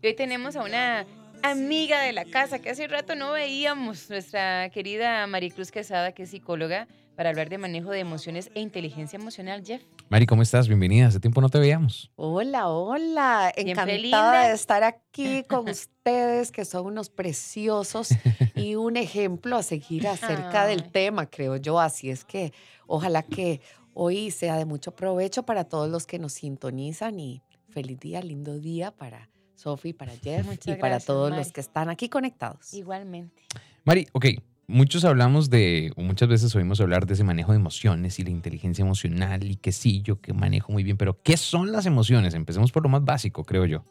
Hoy tenemos a una amiga de la casa que hace rato no veíamos, nuestra querida Maricruz Quesada, que es psicóloga, para hablar de manejo de emociones e inteligencia emocional. Jeff. Mari, ¿cómo estás? Bienvenida. Hace tiempo no te veíamos. Hola, hola. Encantada de estar aquí con ustedes, que son unos preciosos y un ejemplo a seguir acerca del tema, creo yo. Así es que ojalá que hoy sea de mucho provecho para todos los que nos sintonizan y feliz día, lindo día para Sofi, para Jeff y para todos los que están aquí conectados. Igualmente. Mari, ok, muchos hablamos de, o muchas veces oímos hablar de ese manejo de emociones y la inteligencia emocional y que sí, yo que manejo muy bien, pero ¿qué son las emociones? Empecemos por lo más básico, creo yo.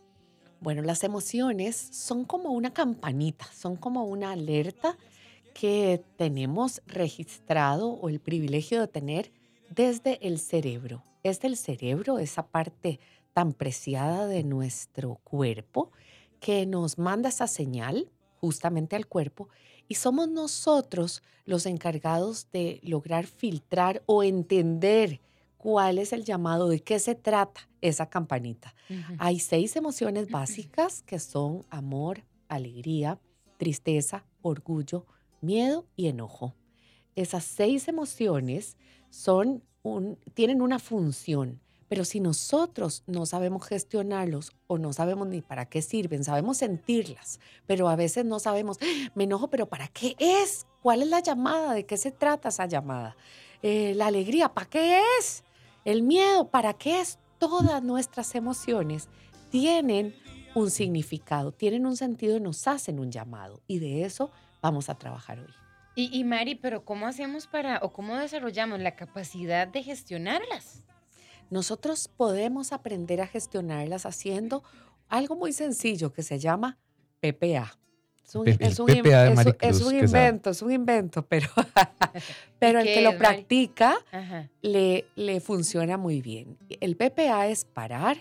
Bueno, las emociones son como una campanita, son como una alerta que tenemos registrado o el privilegio de tener desde el cerebro. Es del cerebro, esa parte tan preciada de nuestro cuerpo que nos manda esa señal justamente al cuerpo y somos nosotros los encargados de lograr filtrar o entender cuál es el llamado, de qué se trata esa campanita. Hay seis emociones básicas que son amor, alegría, tristeza, orgullo, miedo y enojo. Esas seis emociones son un, tienen una función pero si nosotros no sabemos gestionarlos o no sabemos ni para qué sirven, sabemos sentirlas, pero a veces no sabemos, ¡Ah! me enojo, pero ¿para qué es? ¿Cuál es la llamada? ¿De qué se trata esa llamada? Eh, la alegría, ¿para qué es? El miedo, ¿para qué es? Todas nuestras emociones tienen un significado, tienen un sentido, nos hacen un llamado y de eso vamos a trabajar hoy. Y, y Mari, pero ¿cómo hacemos para o cómo desarrollamos la capacidad de gestionarlas? Nosotros podemos aprender a gestionarlas haciendo algo muy sencillo que se llama PPA. Es un, invento, es un invento, pero, pero el que lo practica le, le funciona muy bien. El PPA es parar,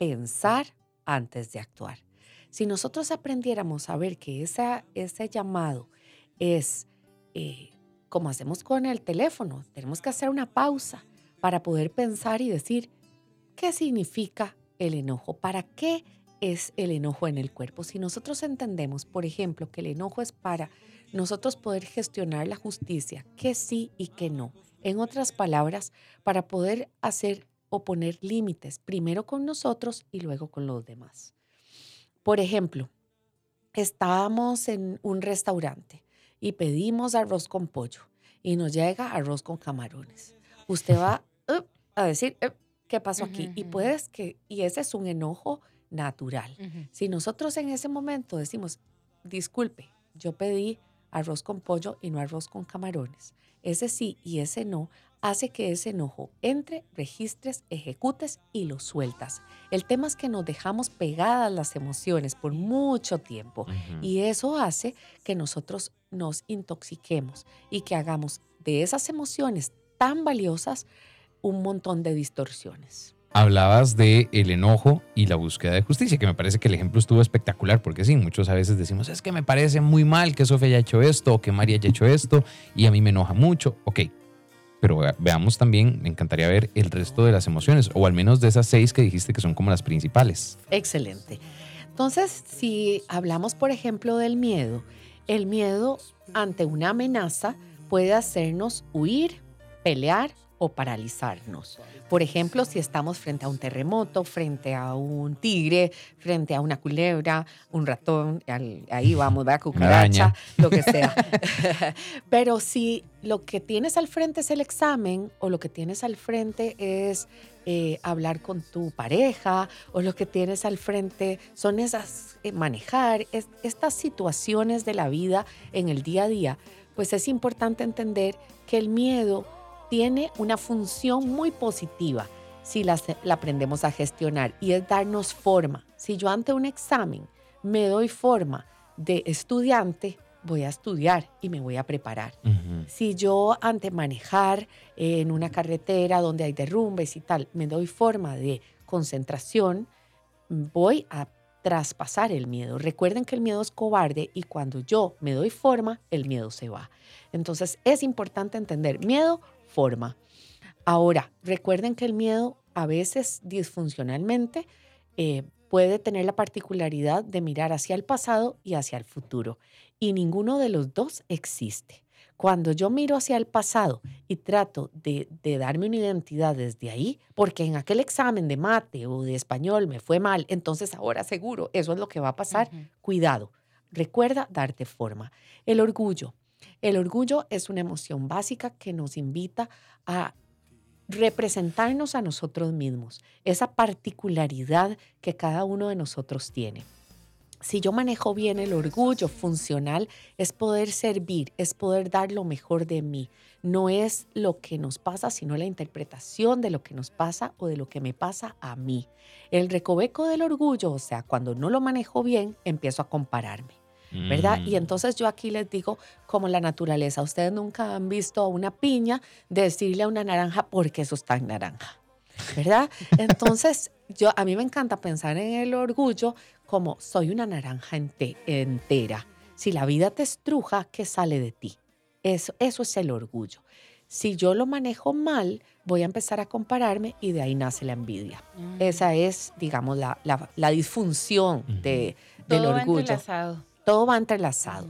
pensar antes de actuar. Si nosotros aprendiéramos a ver que esa, ese llamado es eh, como hacemos con el teléfono, tenemos que hacer una pausa para poder pensar y decir qué significa el enojo, para qué es el enojo en el cuerpo. Si nosotros entendemos, por ejemplo, que el enojo es para nosotros poder gestionar la justicia, qué sí y qué no. En otras palabras, para poder hacer o poner límites, primero con nosotros y luego con los demás. Por ejemplo, estábamos en un restaurante y pedimos arroz con pollo y nos llega arroz con camarones. Usted va a decir, ¿qué pasó aquí? Y puedes que, y ese es un enojo natural. Si nosotros en ese momento decimos, disculpe, yo pedí arroz con pollo y no arroz con camarones, ese sí y ese no hace que ese enojo entre, registres, ejecutes y lo sueltas. El tema es que nos dejamos pegadas las emociones por mucho tiempo y eso hace que nosotros nos intoxiquemos y que hagamos de esas emociones tan valiosas un montón de distorsiones. Hablabas de el enojo y la búsqueda de justicia, que me parece que el ejemplo estuvo espectacular, porque sí, muchos a veces decimos, es que me parece muy mal que Sofía haya hecho esto o que María haya hecho esto y a mí me enoja mucho. Ok, pero veamos también, me encantaría ver el resto de las emociones, o al menos de esas seis que dijiste que son como las principales. Excelente. Entonces, si hablamos, por ejemplo, del miedo, el miedo ante una amenaza puede hacernos huir, pelear o paralizarnos. Por ejemplo, si estamos frente a un terremoto, frente a un tigre, frente a una culebra, un ratón, ahí vamos, va cucaracha, lo que sea. Pero si lo que tienes al frente es el examen o lo que tienes al frente es eh, hablar con tu pareja o lo que tienes al frente son esas, eh, manejar estas situaciones de la vida en el día a día, pues es importante entender que el miedo tiene una función muy positiva si la, aprendemos a gestionar y es darnos forma. Si yo ante un examen me doy forma de estudiante, voy a estudiar y me voy a preparar. Si yo ante manejar en una carretera donde hay derrumbes y tal, me doy forma de concentración, voy a traspasar el miedo. Recuerden que el miedo es cobarde y cuando yo me doy forma, el miedo se va. Entonces es importante entender, miedo forma. Ahora, recuerden que el miedo a veces disfuncionalmente eh, puede tener la particularidad de mirar hacia el pasado y hacia el futuro. Y ninguno de los dos existe. Cuando yo miro hacia el pasado y trato de, darme una identidad desde ahí, porque en aquel examen de mate o de español me fue mal, entonces ahora seguro eso es lo que va a pasar. Cuidado, recuerda darte forma. El orgullo. El orgullo es una emoción básica que nos invita a representarnos a nosotros mismos, esa particularidad que cada uno de nosotros tiene. Si yo manejo bien el orgullo funcional, es poder servir, es poder dar lo mejor de mí. No es lo que nos pasa, sino la interpretación de lo que nos pasa o de lo que me pasa a mí. El recoveco del orgullo, o sea, cuando no lo manejo bien, empiezo a compararme. ¿Verdad? Y mm. entonces yo aquí les digo, como la naturaleza, ustedes nunca han visto a una piña decirle a una naranja, porque eso está en naranja, ¿verdad? Entonces, yo, a mí me encanta pensar en el orgullo como soy una naranja entera. Si la vida te estruja, ¿qué sale de ti? Eso, eso es el orgullo. Si yo lo manejo mal, voy a empezar a compararme y de ahí nace la envidia. Mm. Esa es, digamos, la, la, disfunción de, del Todo orgullo. Entrelazado. Todo va entrelazado.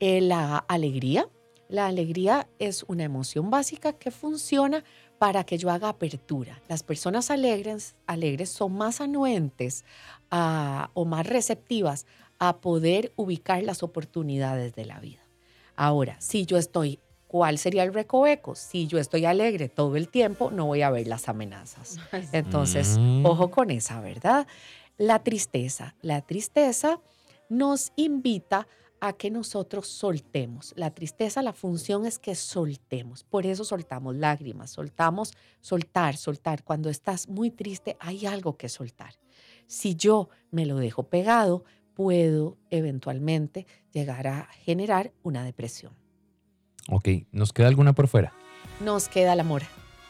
Eh, la alegría. La alegría es una emoción básica que funciona para que yo haga apertura. Las personas alegres, alegres son más anuentes o más receptivas a poder ubicar las oportunidades de la vida. Ahora, si yo estoy, ¿cuál sería el recoveco? Si yo estoy alegre todo el tiempo, no voy a ver las amenazas. Entonces, mm. ojo con esa, ¿verdad? La tristeza. La tristeza nos invita a que nosotros soltemos. La tristeza, la función es que soltemos. Por eso soltamos lágrimas, soltamos, soltar, soltar. Cuando estás muy triste, hay algo que soltar. Si yo me lo dejo pegado, puedo eventualmente llegar a generar una depresión. Ok, ¿nos queda alguna por fuera? Nos queda el amor.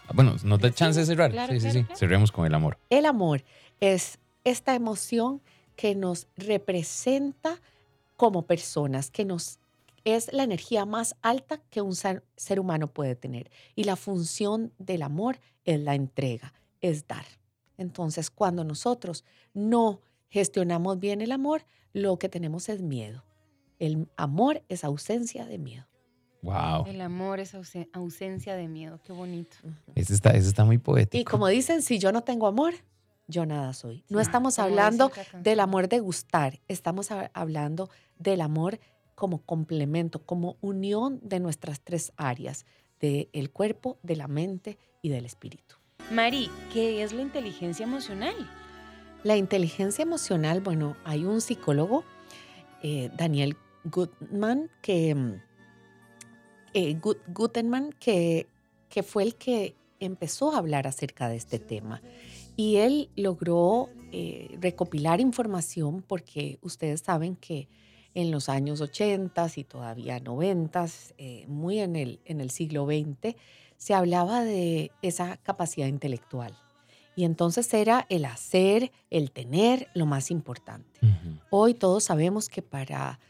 Ah, bueno, nos da chance de cerrar. sí, sí, sí. Cerremos con el amor. El amor es esta emoción que nos representa como personas, que nos es la energía más alta que un ser, humano puede tener. Y la función del amor es la entrega, es dar. Entonces, cuando nosotros no gestionamos bien el amor, lo que tenemos es miedo. El amor es ausencia de miedo. Wow. El amor es ausencia de miedo. Qué bonito. Eso está, está muy poético. Y como dicen, si yo no tengo amor, yo nada soy. No estamos hablando del amor de gustar, estamos hablando del amor como complemento, como unión de nuestras tres áreas, del cuerpo, de la mente y del espíritu. Mari, ¿qué es la inteligencia emocional? La inteligencia emocional, bueno, hay un psicólogo, eh, Daniel Gutman, que, mm, eh, Gutenman, que, que fue el que empezó a hablar acerca de este tema. Y él logró eh, recopilar información porque ustedes saben que en los años 80 y todavía 90, muy en el, en el siglo XX, se hablaba de esa capacidad intelectual. Y entonces era el hacer, el tener lo más importante. Hoy todos sabemos que para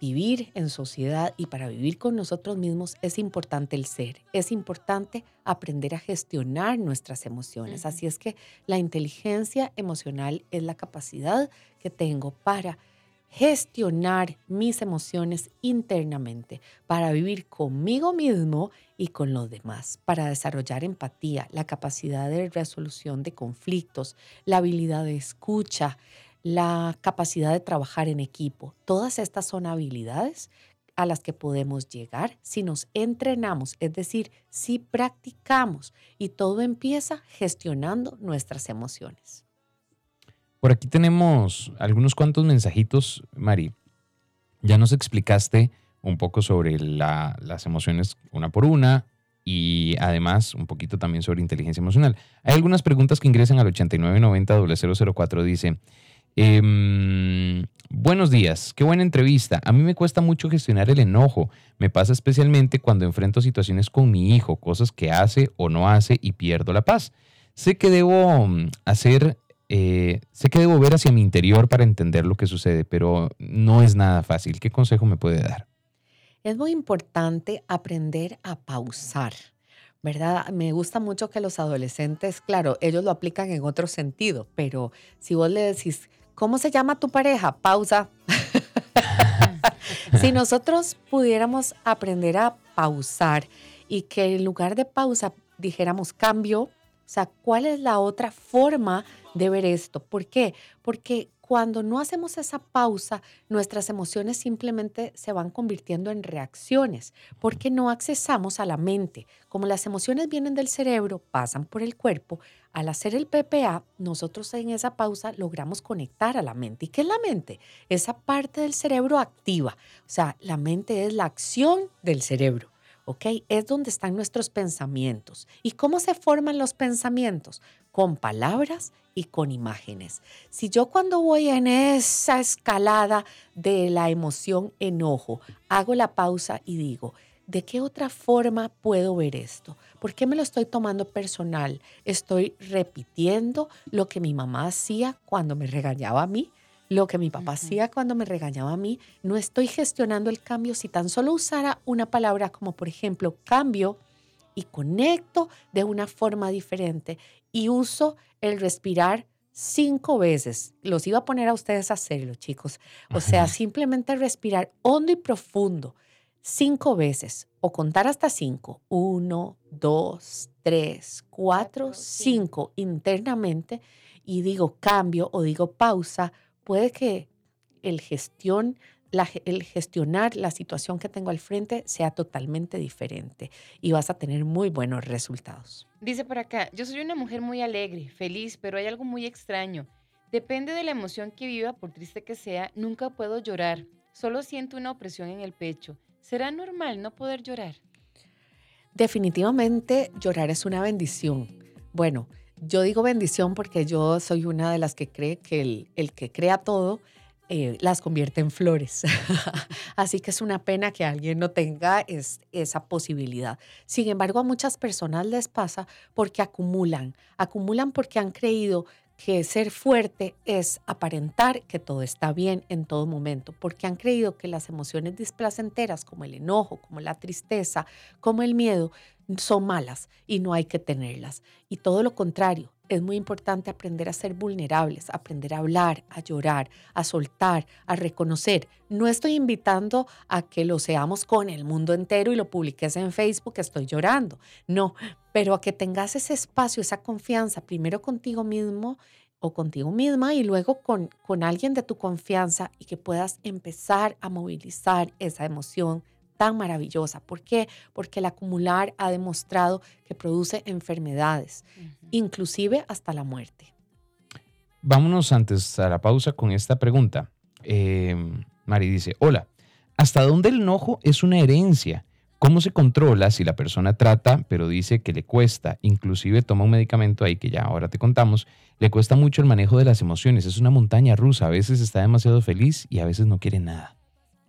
vivir en sociedad y para vivir con nosotros mismos es importante el ser, es importante aprender a gestionar nuestras emociones. Así es que la inteligencia emocional es la capacidad que tengo para gestionar mis emociones internamente, para vivir conmigo mismo y con los demás, para desarrollar empatía, la capacidad de resolución de conflictos, la habilidad de escucha, la capacidad de trabajar en equipo. Todas estas son habilidades a las que podemos llegar si nos entrenamos, es decir, si practicamos y todo empieza gestionando nuestras emociones. Por aquí tenemos algunos cuantos mensajitos, Mari. Ya nos explicaste un poco sobre las emociones una por una y además un poquito también sobre inteligencia emocional. Hay algunas preguntas que ingresan al 8990-004. Dice, em, buenos días, qué buena entrevista. A mí me cuesta mucho gestionar el enojo. Me pasa especialmente cuando enfrento situaciones con mi hijo, cosas que hace o no hace y pierdo la paz. Sé que debo mm, hacer eh, sé que debo ver hacia mi interior para entender lo que sucede, pero no es nada fácil. ¿Qué consejo me puede dar? Es muy importante aprender a pausar, ¿verdad? Me gusta mucho que los adolescentes, claro, ellos lo aplican en otro sentido, pero si vos le decís, ¿cómo se llama tu pareja? Pausa. si nosotros pudiéramos aprender a pausar y que en lugar de pausa dijéramos cambio, o sea, ¿cuál es la otra forma de ver esto? ¿Por qué? Porque cuando no hacemos esa pausa, nuestras emociones simplemente se van convirtiendo en reacciones, porque no accesamos a la mente. Como las emociones vienen del cerebro, pasan por el cuerpo, al hacer el PPA, nosotros en esa pausa logramos conectar a la mente. ¿Y qué es la mente? Esa parte del cerebro activa. O sea, la mente es la acción del cerebro. ¿Ok? Es donde están nuestros pensamientos. ¿Y cómo se forman los pensamientos? Con palabras y con imágenes. Si yo cuando voy en esa escalada de la emoción enojo, hago la pausa y digo, ¿de qué otra forma puedo ver esto? ¿Por qué me lo estoy tomando personal? Estoy repitiendo lo que mi mamá hacía cuando me regañaba a mí lo que mi papá hacía cuando me regañaba a mí, no estoy gestionando el cambio si tan solo usara una palabra como por ejemplo cambio y conecto de una forma diferente y uso el respirar cinco veces. Los iba a poner a ustedes a hacerlo, chicos. O sea, simplemente respirar hondo y profundo cinco veces o contar hasta cinco. Uno, dos, tres, cuatro, cinco internamente y digo cambio o digo pausa puede que el gestión, el gestionar la situación que tengo al frente sea totalmente diferente y vas a tener muy buenos resultados. Dice por acá, yo soy una mujer muy alegre, feliz, pero hay algo muy extraño. Depende de la emoción que viva, por triste que sea, nunca puedo llorar. Solo siento una opresión en el pecho. ¿Será normal no poder llorar? Definitivamente llorar es una bendición. Bueno, yo digo bendición porque yo soy una de las que cree que el, que crea todo eh, las convierte en flores. Así que es una pena que alguien no tenga esa posibilidad. Sin embargo, a muchas personas les pasa porque acumulan, acumulan porque han creído que ser fuerte es aparentar que todo está bien en todo momento, porque han creído que las emociones displacenteras como el enojo, como la tristeza, como el miedo, son malas y no hay que tenerlas. Y todo lo contrario, es muy importante aprender a ser vulnerables, aprender a hablar, a llorar, a soltar, a reconocer. No estoy invitando a que lo seamos con el mundo entero y lo publiques en Facebook, estoy llorando. No, pero a que tengas ese espacio, esa confianza, primero contigo mismo o contigo misma y luego con, con alguien de tu confianza y que puedas empezar a movilizar esa emoción tan maravillosa. ¿Por qué? Porque el acumular ha demostrado que produce enfermedades, inclusive hasta la muerte. Vámonos antes a la pausa con esta pregunta. Eh, Mari dice, hola, ¿hasta dónde el enojo es una herencia? ¿Cómo se controla si la persona trata, pero dice que le cuesta, inclusive toma un medicamento ahí que ya ahora te contamos, le cuesta mucho el manejo de las emociones? Es una montaña rusa, a veces está demasiado feliz y a veces no quiere nada.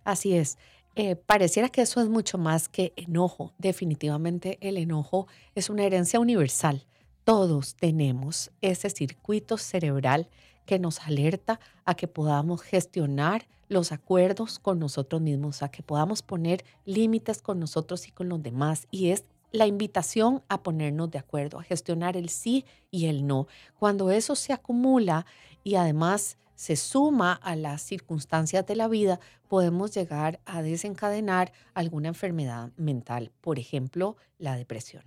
Así es. Eh, pareciera que eso es mucho más que enojo. Definitivamente el enojo es una herencia universal. Todos tenemos ese circuito cerebral que nos alerta a que podamos gestionar los acuerdos con nosotros mismos, a que podamos poner límites con nosotros y con los demás. Y es la invitación a ponernos de acuerdo, a gestionar el sí y el no. Cuando eso se acumula y además se suma a las circunstancias de la vida, podemos llegar a desencadenar alguna enfermedad mental, por ejemplo, la depresión.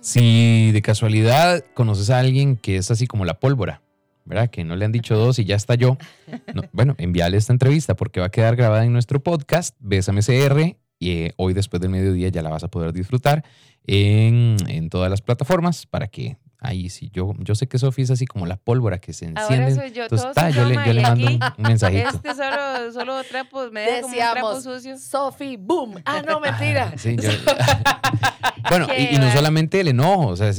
Si de casualidad conoces a alguien que es así como la pólvora, ¿verdad? Que no le han dicho dos y ya está yo. bueno, envíale esta entrevista porque va a quedar grabada en nuestro podcast, Bésame CR, y eh, hoy después del mediodía ya la vas a poder disfrutar en, en todas las plataformas para que Ahí sí, yo, yo sé que Sofi es así como la pólvora que se enciende. Ahora soy yo, Entonces, está, yo, le, yo le mando un, mensajito. Este solo, solo trapos, me deja como un trapo sucio. Sofi, boom. Ah, no, mentira. sí, yo, bueno, y, y, no solamente el enojo, o sea,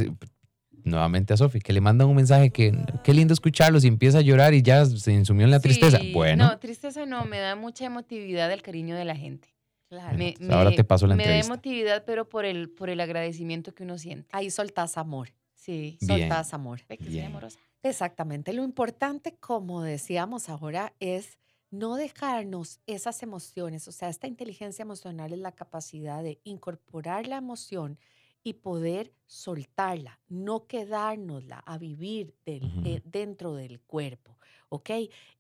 nuevamente a Sofi, que le mandan un mensaje que qué lindo escucharlos y empieza a llorar y ya se insumió en la tristeza. Bueno. No, tristeza no, me da mucha emotividad el cariño de la gente. Claro. Me, ahora te paso la entrevista. Me da emotividad, pero por el, por el agradecimiento que uno siente. Ahí soltás amor. Sí, soltás amor. Exactamente. Lo importante, como decíamos ahora, es no dejarnos esas emociones, o sea, esta inteligencia emocional es la capacidad de incorporar la emoción y poder soltarla, no quedárnosla a vivir eh, dentro del cuerpo, ¿ok?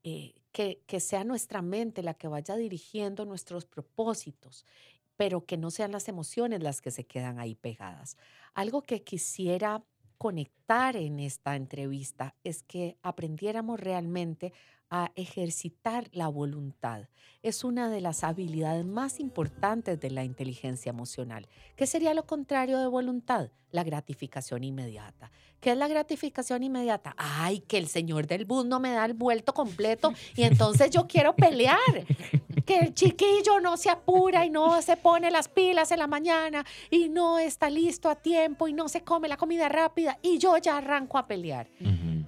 Eh, que, que sea nuestra mente la que vaya dirigiendo nuestros propósitos, pero que no sean las emociones las que se quedan ahí pegadas. Algo que quisiera conectar en esta entrevista es que aprendiéramos realmente a ejercitar la voluntad. Es una de las habilidades más importantes de la inteligencia emocional. ¿Qué sería lo contrario de voluntad? La gratificación inmediata. ¿Qué es la gratificación inmediata? Ay, que el señor del bus no me da el vuelto completo y entonces yo quiero pelear. Que el chiquillo no se apura y no se pone las pilas en la mañana y no está listo a tiempo y no se come la comida rápida y yo ya arranco a pelear.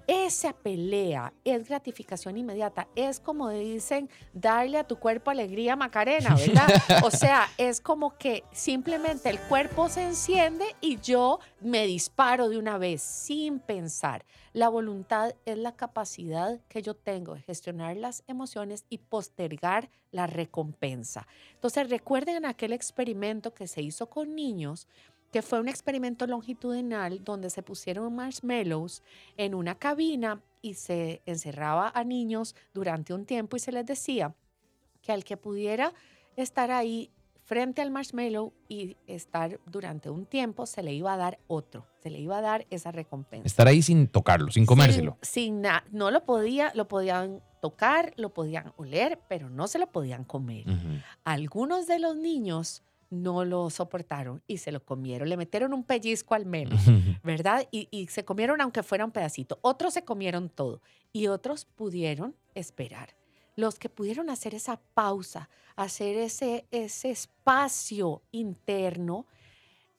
Esa pelea es gratificación inmediata. Es como dicen, darle a tu cuerpo alegría Macarena, ¿verdad? O sea, es como que simplemente el cuerpo se enciende y yo me disparo de una vez sin pensar. La voluntad es la capacidad que yo tengo de gestionar las emociones y postergar la recompensa. Entonces, recuerden aquel experimento que se hizo con niños que fue un experimento longitudinal donde se pusieron marshmallows en una cabina y se encerraba a niños durante un tiempo y se les decía que al que pudiera estar ahí frente al marshmallow y estar durante un tiempo, se le iba a dar otro, se le iba a dar esa recompensa. Estar ahí sin tocarlo, sin comérselo. Sin, nada, no lo podía, lo podían tocar, lo podían oler, pero no se lo podían comer. Algunos de los niños no lo soportaron y se lo comieron. Le metieron un pellizco al menos, ¿verdad? Y, se comieron aunque fuera un pedacito. Otros se comieron todo y otros pudieron esperar. Los que pudieron hacer esa pausa, hacer ese, ese espacio interno,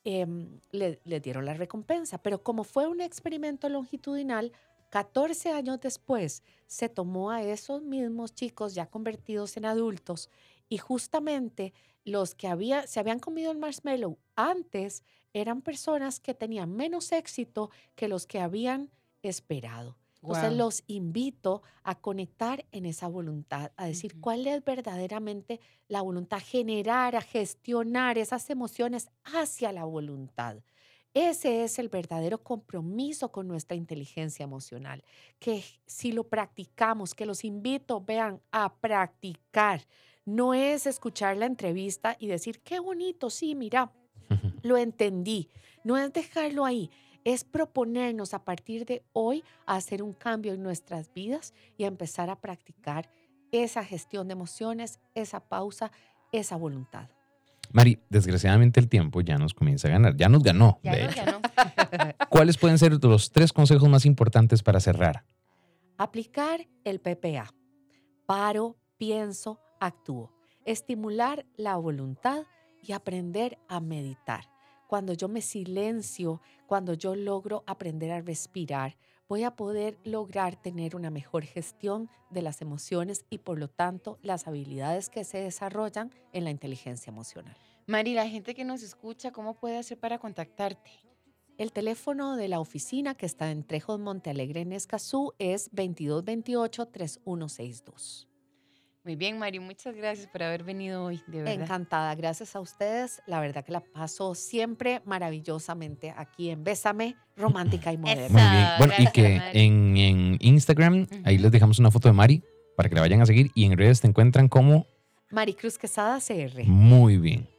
em, le, le dieron la recompensa. Pero como fue un experimento longitudinal, 14 años después se tomó a esos mismos chicos ya convertidos en adultos y justamente los que había, se habían comido el marshmallow antes eran personas que tenían menos éxito que los que habían esperado. Entonces los invito a conectar en esa voluntad, a decir cuál es verdaderamente la voluntad, generar, a gestionar esas emociones hacia la voluntad. Ese es el verdadero compromiso con nuestra inteligencia emocional, que si lo practicamos, que los invito, vean, a practicar no es escuchar la entrevista y decir, qué bonito, sí, mira, lo entendí. No es dejarlo ahí, es proponernos a partir de hoy a hacer un cambio en nuestras vidas y a empezar a practicar esa gestión de emociones, esa pausa, esa voluntad. Mari, desgraciadamente el tiempo ya nos comienza a ganar, ya nos ganó. de hecho. ¿Cuáles pueden ser los tres consejos más importantes para cerrar? Aplicar el PPA. Paro, pienso, actúo. Estimular la voluntad y aprender a meditar. Cuando yo me silencio, cuando yo logro aprender a respirar, voy a poder lograr tener una mejor gestión de las emociones y por lo tanto las habilidades que se desarrollan en la inteligencia emocional. Mari, la gente que nos escucha, ¿cómo puede hacer para contactarte? El teléfono de la oficina que está en Trejos Montealegre en Escazú es 2228-3162. Muy bien, Mari, muchas gracias por haber venido hoy, de verdad. Encantada, gracias a ustedes. La verdad que la paso siempre maravillosamente aquí en Bésame, romántica y moderna. Muy bien. Bueno, y que en, Instagram, ahí les dejamos una foto de Mari para que la vayan a seguir y en redes te encuentran como Maricruz Quesada CR. Muy bien.